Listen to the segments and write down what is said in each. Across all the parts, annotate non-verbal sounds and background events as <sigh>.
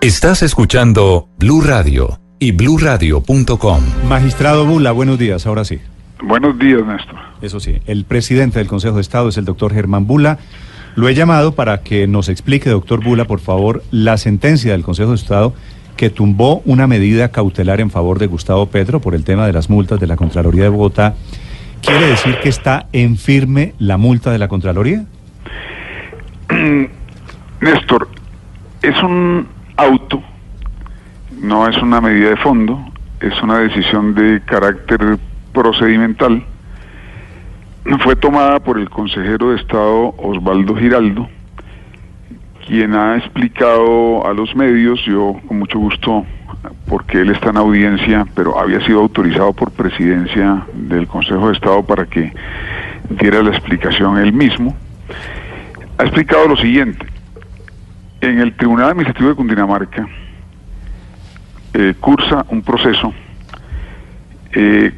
Estás escuchando Blue Radio y bluradio.com. Magistrado Bula, buenos días, ahora sí. Buenos días, Néstor. Eso sí, el presidente del Consejo de Estado es el doctor Germán Bula. Lo he llamado para que nos explique, doctor Bula, por favor, la sentencia del Consejo de Estado que tumbó una medida cautelar en favor de Gustavo Petro por el tema de las multas de la Contraloría de Bogotá. ¿Quiere decir que está en firme la multa de la Contraloría? <clears throat> Néstor, es un auto, no es una medida de fondo, es una decisión de carácter procedimental. Fue tomada por el consejero de Estado Osvaldo Giraldo, quien ha explicado a los medios, yo con mucho gusto, porque él está en audiencia, pero había sido autorizado por presidencia del Consejo de Estado para que diera la explicación él mismo, ha explicado lo siguiente. En el Tribunal Administrativo de Cundinamarca eh, cursa un proceso eh,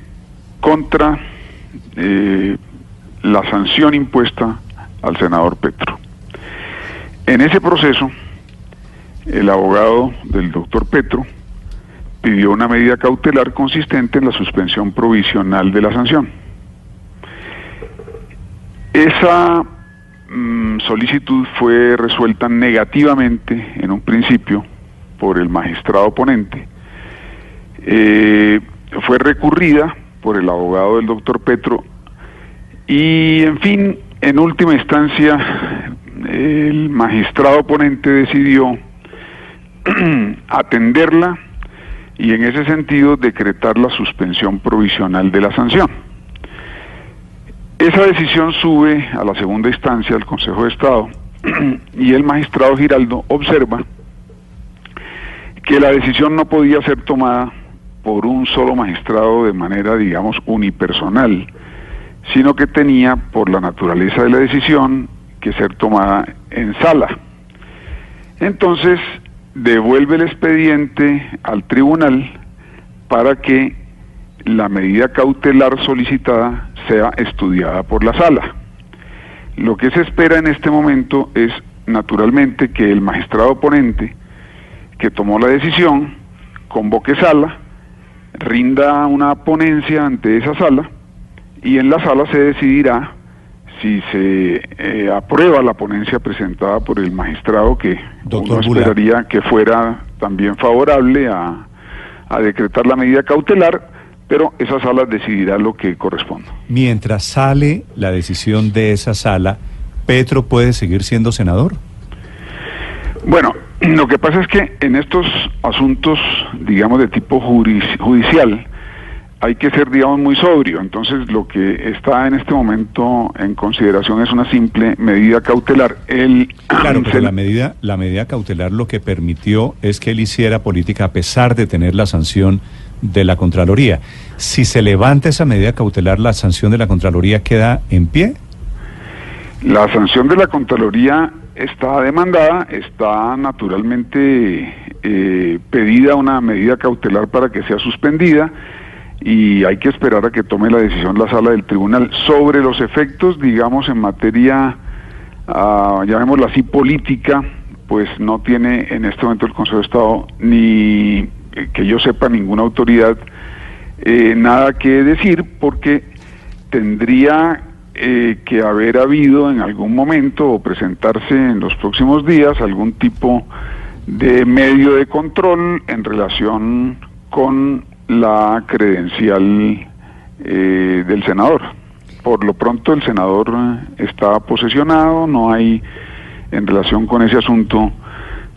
contra eh, la sanción impuesta al senador Petro. En ese proceso, el abogado del doctor Petro pidió una medida cautelar consistente en la suspensión provisional de la sanción. Esa mm, solicitud fue resuelta negativamente en un principio por el magistrado oponente. Eh, fue recurrida por el abogado del doctor Petro y, en fin, en última instancia, el magistrado oponente decidió <clears throat> atenderla y en ese sentido decretar la suspensión provisional de la sanción. Esa decisión sube a la segunda instancia del Consejo de Estado <clears throat> y el magistrado Giraldo observa que la decisión no podía ser tomada por un solo magistrado de manera, digamos, unipersonal, sino que tenía, por la naturaleza de la decisión, que ser tomada en sala. Entonces, devuelve el expediente al tribunal para que la medida cautelar solicitada sea estudiada por la sala. Lo que se espera en este momento es, naturalmente, que el magistrado oponente que tomó la decisión convoque sala, rinda una ponencia ante esa sala y en la sala se decidirá si se eh, aprueba la ponencia presentada por el magistrado que Doctor uno esperaría que fuera también favorable a, a decretar la medida cautelar, pero esa sala decidirá lo que corresponda. Mientras sale la decisión de esa sala, ¿Petro puede seguir siendo senador? Bueno, lo que pasa es que en estos asuntos, digamos, de tipo judicial, hay que ser, digamos, muy sobrio. Entonces, lo que está en este momento en consideración es una simple medida cautelar. El, Claro, pero la medida, la medida cautelar lo que permitió es que él hiciera política a pesar de tener la sanción de la Contraloría. Si se levanta esa medida cautelar, ¿la sanción de la Contraloría queda en pie? La sanción de la Contraloría está demandada, está naturalmente eh, pedida una medida cautelar para que sea suspendida y hay que esperar a que tome la decisión la sala del tribunal sobre los efectos, digamos, en materia, ah, llamémosla así, política, pues no tiene en este momento el Consejo de Estado ni que yo sepa ninguna autoridad eh, nada que decir porque tendría eh, que haber habido en algún momento o presentarse en los próximos días algún tipo de medio de control en relación con la credencial eh, del senador. Por lo pronto el senador eh, está posesionado, no hay en relación con ese asunto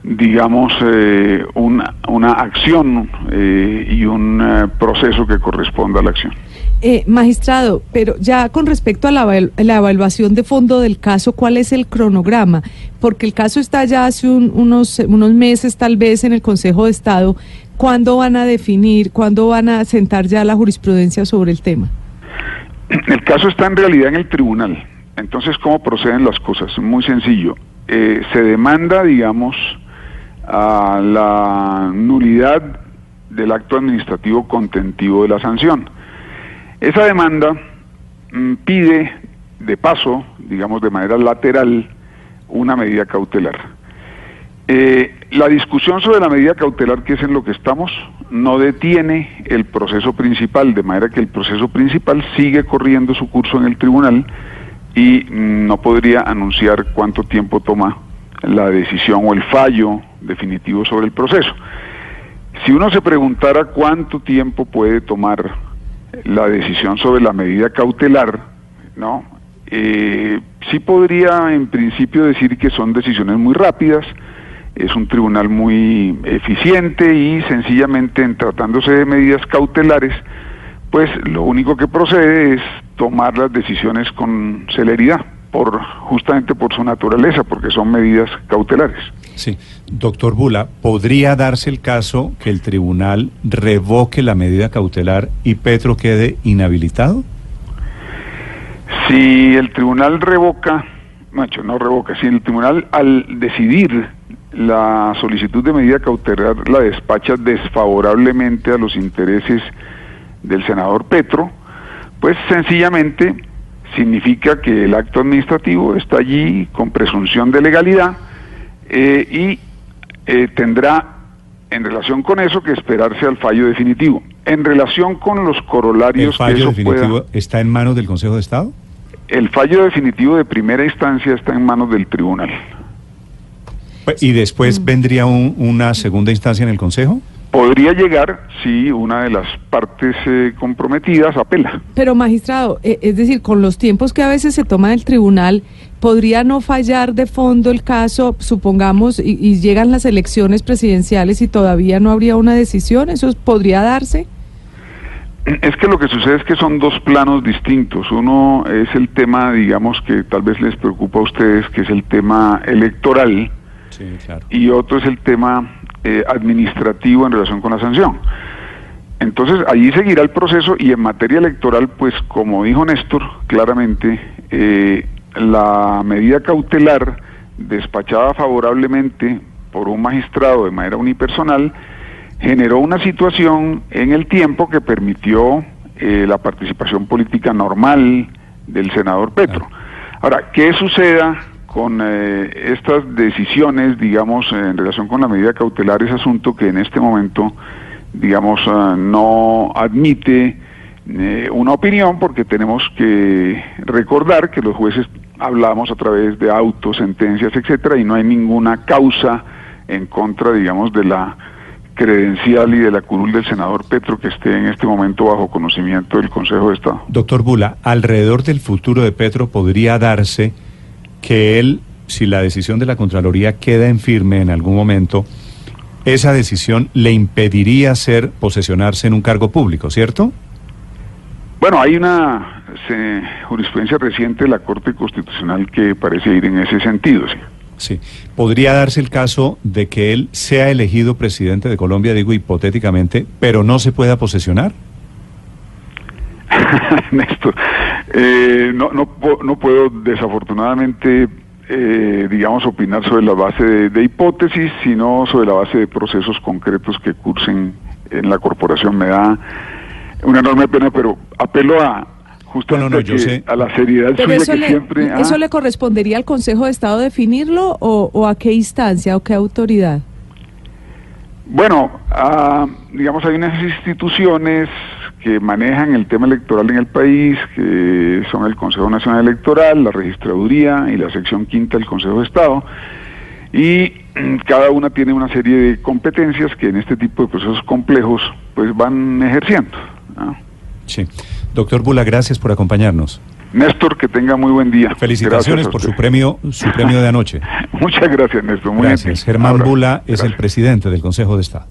digamos, eh, una, una acción eh, y un eh, proceso que corresponda a la acción. Eh, magistrado, pero ya con respecto a la, la evaluación de fondo del caso, ¿cuál es el cronograma? Porque el caso está ya hace un- unos, unos meses tal vez en el Consejo de Estado. ¿Cuándo van a definir, cuándo van a sentar ya la jurisprudencia sobre el tema? El caso está en realidad en el tribunal. Entonces, ¿cómo proceden las cosas? Muy sencillo. Eh, se demanda, digamos, a la nulidad del acto administrativo contentivo de la sanción. Esa demanda mm, pide, de paso, digamos de manera lateral, una medida cautelar. Eh, la discusión sobre la medida cautelar, que es en lo que estamos, no detiene el proceso principal, de manera que el proceso principal sigue corriendo su curso en el tribunal y no podría anunciar cuánto tiempo toma la decisión o el fallo definitivo sobre el proceso. Si uno se preguntara cuánto tiempo puede tomar la decisión sobre la medida cautelar, ¿no? Eh, sí podría en principio decir que son decisiones muy rápidas, es un tribunal muy eficiente y sencillamente en tratándose de medidas cautelares, pues lo único que procede es tomar las decisiones con celeridad, por justamente por su naturaleza, porque son medidas cautelares. Sí, doctor Bula, ¿podría darse el caso que el tribunal revoque la medida cautelar y Petro quede inhabilitado? Si el tribunal revoca, macho, no revoca, si el tribunal al decidir la solicitud de medida cautelar la despacha desfavorablemente a los intereses del senador Petro, pues sencillamente significa que el acto administrativo está allí con presunción de legalidad eh, y eh, tendrá en relación con eso que esperarse al fallo definitivo. En relación con los corolarios... ¿El fallo definitivo está en manos del Consejo de Estado? El fallo definitivo de primera instancia está en manos del tribunal. ¿Y después mm. vendría una segunda instancia en el Consejo? Podría llegar si una de las partes eh, comprometidas apela. Pero magistrado, eh, es decir, con los tiempos que a veces se toma el tribunal, ¿podría no fallar de fondo el caso, supongamos, y, llegan las elecciones presidenciales y todavía no habría una decisión? ¿Eso podría darse? Es que lo que sucede es que son dos planos distintos. Uno es el tema, digamos, que tal vez les preocupa a ustedes, que es el tema electoral y otro es el tema eh, administrativo en relación con la sanción. Entonces, allí seguirá el proceso y en materia electoral, pues como dijo Néstor, claramente, eh, la medida cautelar despachada favorablemente por un magistrado de manera unipersonal generó una situación en el tiempo que permitió eh, la participación política normal del senador Petro. Ahora, ¿qué suceda con eh, estas decisiones, digamos, en relación con la medida cautelar, es asunto que en este momento, digamos, eh, no admite eh, una opinión porque tenemos que recordar que los jueces hablamos a través de autos, sentencias, etcétera, y no hay ninguna causa en contra, digamos, de la credencial y de la curul del senador Petro que esté en este momento bajo conocimiento del Consejo de Estado. Doctor Bula, alrededor del futuro de Petro podría darse que él, si la decisión de la Contraloría queda en firme en algún momento, esa decisión le impediría ser posesionarse en un cargo público, ¿cierto? Bueno, hay una jurisprudencia reciente de la Corte Constitucional que parece ir en ese sentido, sí. Sí. ¿Podría darse el caso de que él sea elegido presidente de Colombia, digo hipotéticamente, pero no se pueda posesionar? <laughs> Néstor, eh, no, no, no puedo desafortunadamente, eh, digamos, opinar sobre la base de, hipótesis, sino sobre la base de procesos concretos que cursen en la corporación. Me da una enorme pena, pero apelo a justamente a la seriedad suya eso que le, siempre... ¿Eso le correspondería al Consejo de Estado definirlo o, o a qué instancia o qué autoridad? Bueno, ah, digamos, hay unas instituciones que manejan el tema electoral en el país, que son el Consejo Nacional Electoral, la Registraduría y la sección quinta del Consejo de Estado, y mm, cada una tiene una serie de competencias que en este tipo de procesos complejos pues van ejerciendo. Sí. Doctor Bula, gracias por acompañarnos. Néstor, que tenga muy buen día. Felicitaciones por su premio, su premio de anoche. <laughs> Muchas gracias, Néstor. Muy gracias. Germán Bula es el presidente del Consejo de Estado.